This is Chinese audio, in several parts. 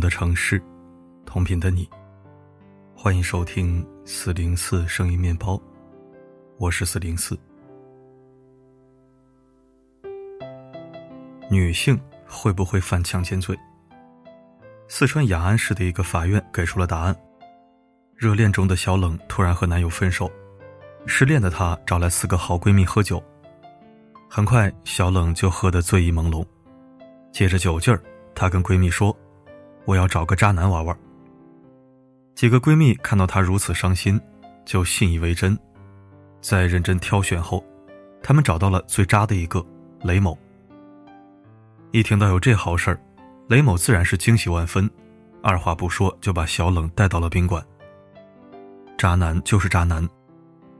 的城市，同频的你，欢迎收听四零四声音面包，我是四零四。女性会不会犯强奸罪？四川雅安市的一个法院给出了答案。热恋中的小冷突然和男友分手，失恋的她找来四个好闺蜜喝酒。很快，小冷就喝得醉意朦胧，借着酒劲儿，她跟闺蜜说。我要找个渣男玩玩。几个闺蜜看到她如此伤心，就信以为真。在认真挑选后，她们找到了最渣的一个雷某。一听到有这好事儿，雷某自然是惊喜万分，二话不说就把小冷带到了宾馆。渣男就是渣男，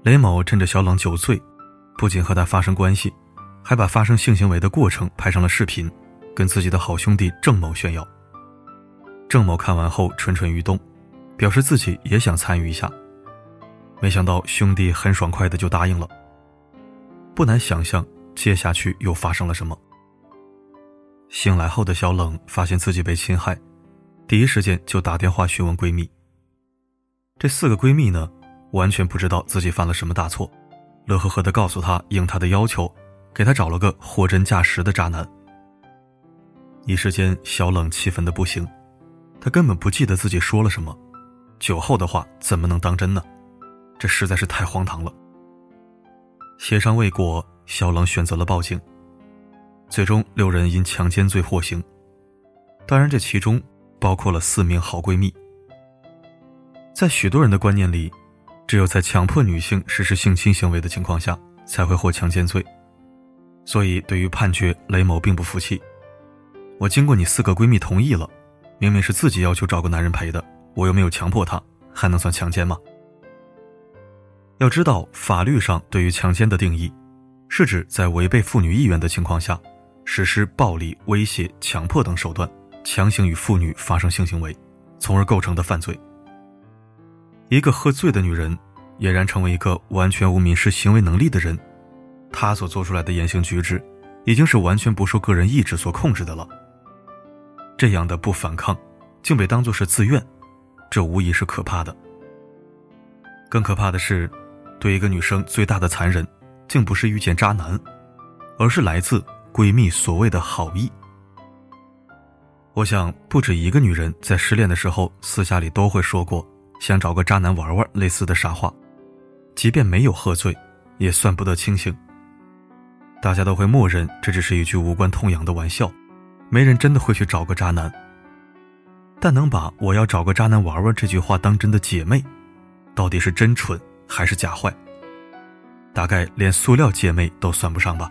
雷某趁着小冷酒醉，不仅和他发生关系，还把发生性行为的过程拍成了视频，跟自己的好兄弟郑某炫耀。郑某看完后蠢蠢欲动，表示自己也想参与一下。没想到兄弟很爽快的就答应了。不难想象接下去又发生了什么。醒来后的小冷发现自己被侵害，第一时间就打电话询问闺蜜。这四个闺蜜呢，完全不知道自己犯了什么大错，乐呵呵的告诉她应她的要求，给她找了个货真价实的渣男。一时间，小冷气愤的不行。他根本不记得自己说了什么，酒后的话怎么能当真呢？这实在是太荒唐了。协商未果，小冷选择了报警。最终，六人因强奸罪获刑。当然，这其中包括了四名好闺蜜。在许多人的观念里，只有在强迫女性实施性侵行为的情况下，才会获强奸罪。所以，对于判决，雷某并不服气。我经过你四个闺蜜同意了。明明是自己要求找个男人陪的，我又没有强迫他，还能算强奸吗？要知道，法律上对于强奸的定义，是指在违背妇女意愿的情况下，实施暴力、威胁、强迫等手段，强行与妇女发生性行为，从而构成的犯罪。一个喝醉的女人，俨然成为一个完全无民事行为能力的人，她所做出来的言行举止，已经是完全不受个人意志所控制的了。这样的不反抗，竟被当作是自愿，这无疑是可怕的。更可怕的是，对一个女生最大的残忍，竟不是遇见渣男，而是来自闺蜜所谓的好意。我想，不止一个女人在失恋的时候，私下里都会说过想找个渣男玩玩类似的傻话，即便没有喝醉，也算不得清醒。大家都会默认这只是一句无关痛痒的玩笑。没人真的会去找个渣男，但能把“我要找个渣男玩玩”这句话当真的姐妹，到底是真蠢还是假坏？大概连塑料姐妹都算不上吧。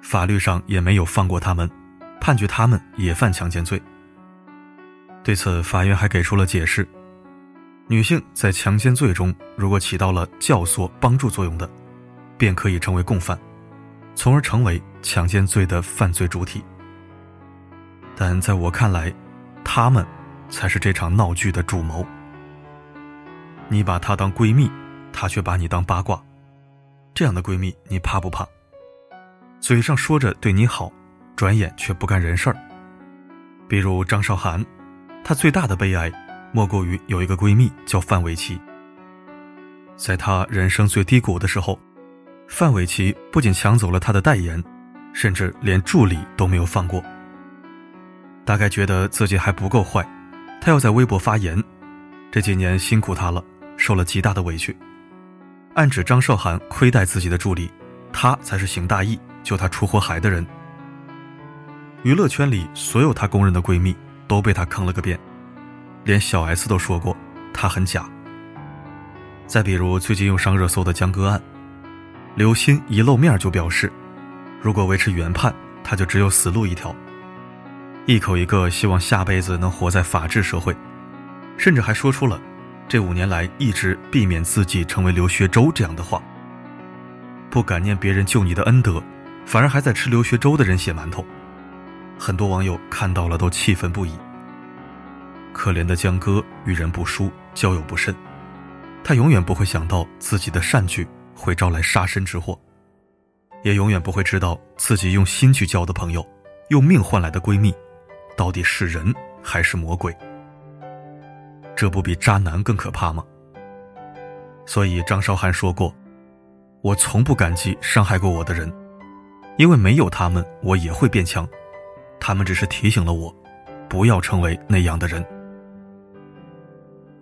法律上也没有放过他们，判决他们也犯强奸罪。对此，法院还给出了解释：女性在强奸罪中如果起到了教唆、帮助作用的，便可以成为共犯，从而成为强奸罪的犯罪主体。但在我看来，她们才是这场闹剧的主谋。你把她当闺蜜，她却把你当八卦，这样的闺蜜你怕不怕？嘴上说着对你好，转眼却不干人事儿。比如张韶涵，她最大的悲哀，莫过于有一个闺蜜叫范玮琪。在她人生最低谷的时候，范玮琪不仅抢走了她的代言，甚至连助理都没有放过。大概觉得自己还不够坏，他要在微博发言。这几年辛苦他了，受了极大的委屈。暗指张韶涵亏待自己的助理，他才是行大义救她出火海的人。娱乐圈里所有她公认的闺蜜都被他坑了个遍，连小 S 都说过她很假。再比如最近又上热搜的江歌案，刘鑫一露面就表示，如果维持原判，他就只有死路一条。一口一个希望下辈子能活在法治社会，甚至还说出了这五年来一直避免自己成为刘学周这样的话。不感念别人救你的恩德，反而还在吃刘学周的人血馒头。很多网友看到了都气愤不已。可怜的江哥遇人不淑，交友不慎，他永远不会想到自己的善举会招来杀身之祸，也永远不会知道自己用心去交的朋友，用命换来的闺蜜。到底是人还是魔鬼？这不比渣男更可怕吗？所以张韶涵说过：“我从不感激伤害过我的人，因为没有他们，我也会变强。他们只是提醒了我，不要成为那样的人。”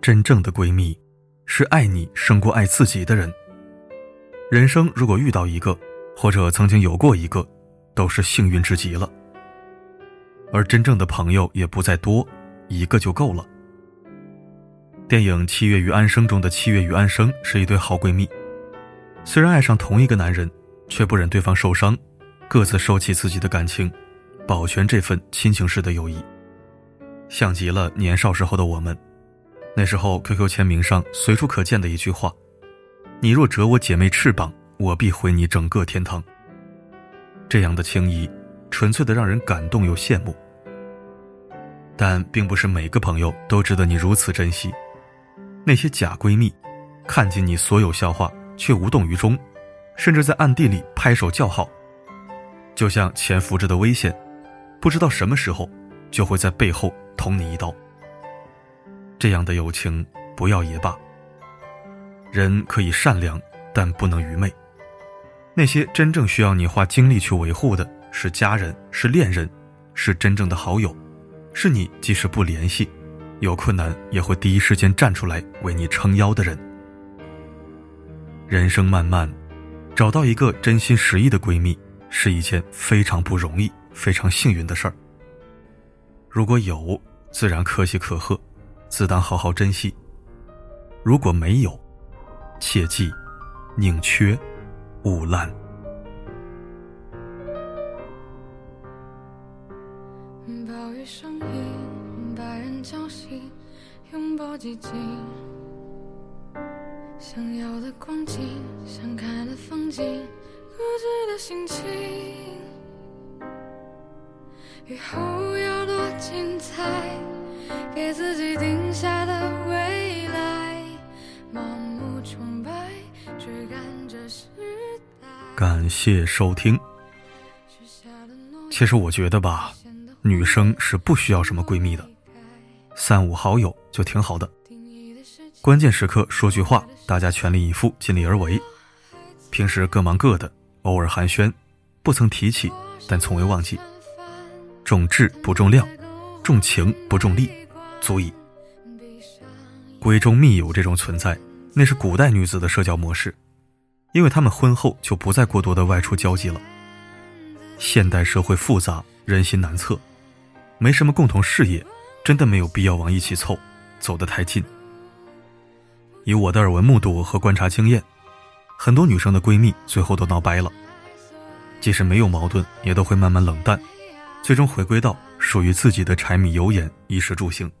真正的闺蜜，是爱你胜过爱自己的人。人生如果遇到一个，或者曾经有过一个，都是幸运之极了。而真正的朋友也不再多，一个就够了。电影《七月与安生》中的七月与安生是一对好闺蜜，虽然爱上同一个男人，却不忍对方受伤，各自收起自己的感情，保全这份亲情式的友谊，像极了年少时候的我们。那时候 QQ 签名上随处可见的一句话：“你若折我姐妹翅膀，我必毁你整个天堂。”这样的情谊，纯粹的让人感动又羡慕。但并不是每个朋友都值得你如此珍惜。那些假闺蜜，看尽你所有笑话却无动于衷，甚至在暗地里拍手叫好，就像潜伏着的危险，不知道什么时候就会在背后捅你一刀。这样的友情不要也罢。人可以善良，但不能愚昧。那些真正需要你花精力去维护的，是家人，是恋人，是真正的好友，是你即使不联系。有困难也会第一时间站出来为你撑腰的人。人生漫漫，找到一个真心实意的闺蜜是一件非常不容易、非常幸运的事儿。如果有，自然可喜可贺，自当好好珍惜；如果没有，切记宁缺毋滥。暴雨声音，白人叫醒，拥抱寂静，想要的光景，想看的风景，固执的心情。雨后要多精彩，给自己定下的未来，盲目崇拜，追赶着时代。感谢收听。其实我觉得吧，女生是不需要什么闺蜜的。三五好友就挺好的，关键时刻说句话，大家全力以赴，尽力而为。平时各忙各的，偶尔寒暄，不曾提起，但从未忘记。重质不重量，重情不重利，足矣。闺中密友这种存在，那是古代女子的社交模式，因为她们婚后就不再过多的外出交际了。现代社会复杂，人心难测，没什么共同事业。真的没有必要往一起凑，走得太近。以我的耳闻目睹和观察经验，很多女生的闺蜜最后都闹掰了，即使没有矛盾，也都会慢慢冷淡，最终回归到属于自己的柴米油盐、衣食住行。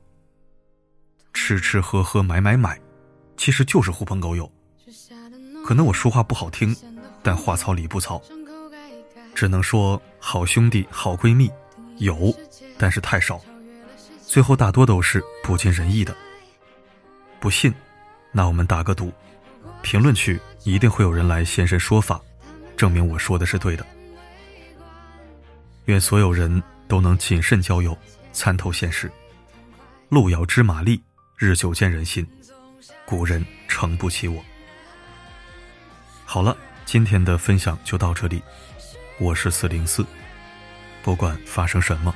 吃吃喝喝、买买买，其实就是狐朋狗友。可能我说话不好听，但话糙理不糙，只能说好兄弟、好闺蜜有，但是太少。最后大多都是不尽人意的。不信，那我们打个赌，评论区一定会有人来现身说法，证明我说的是对的。愿所有人都能谨慎交友，参透现实。路遥知马力，日久见人心。古人诚不欺我。好了，今天的分享就到这里。我是四零四，不管发生什么，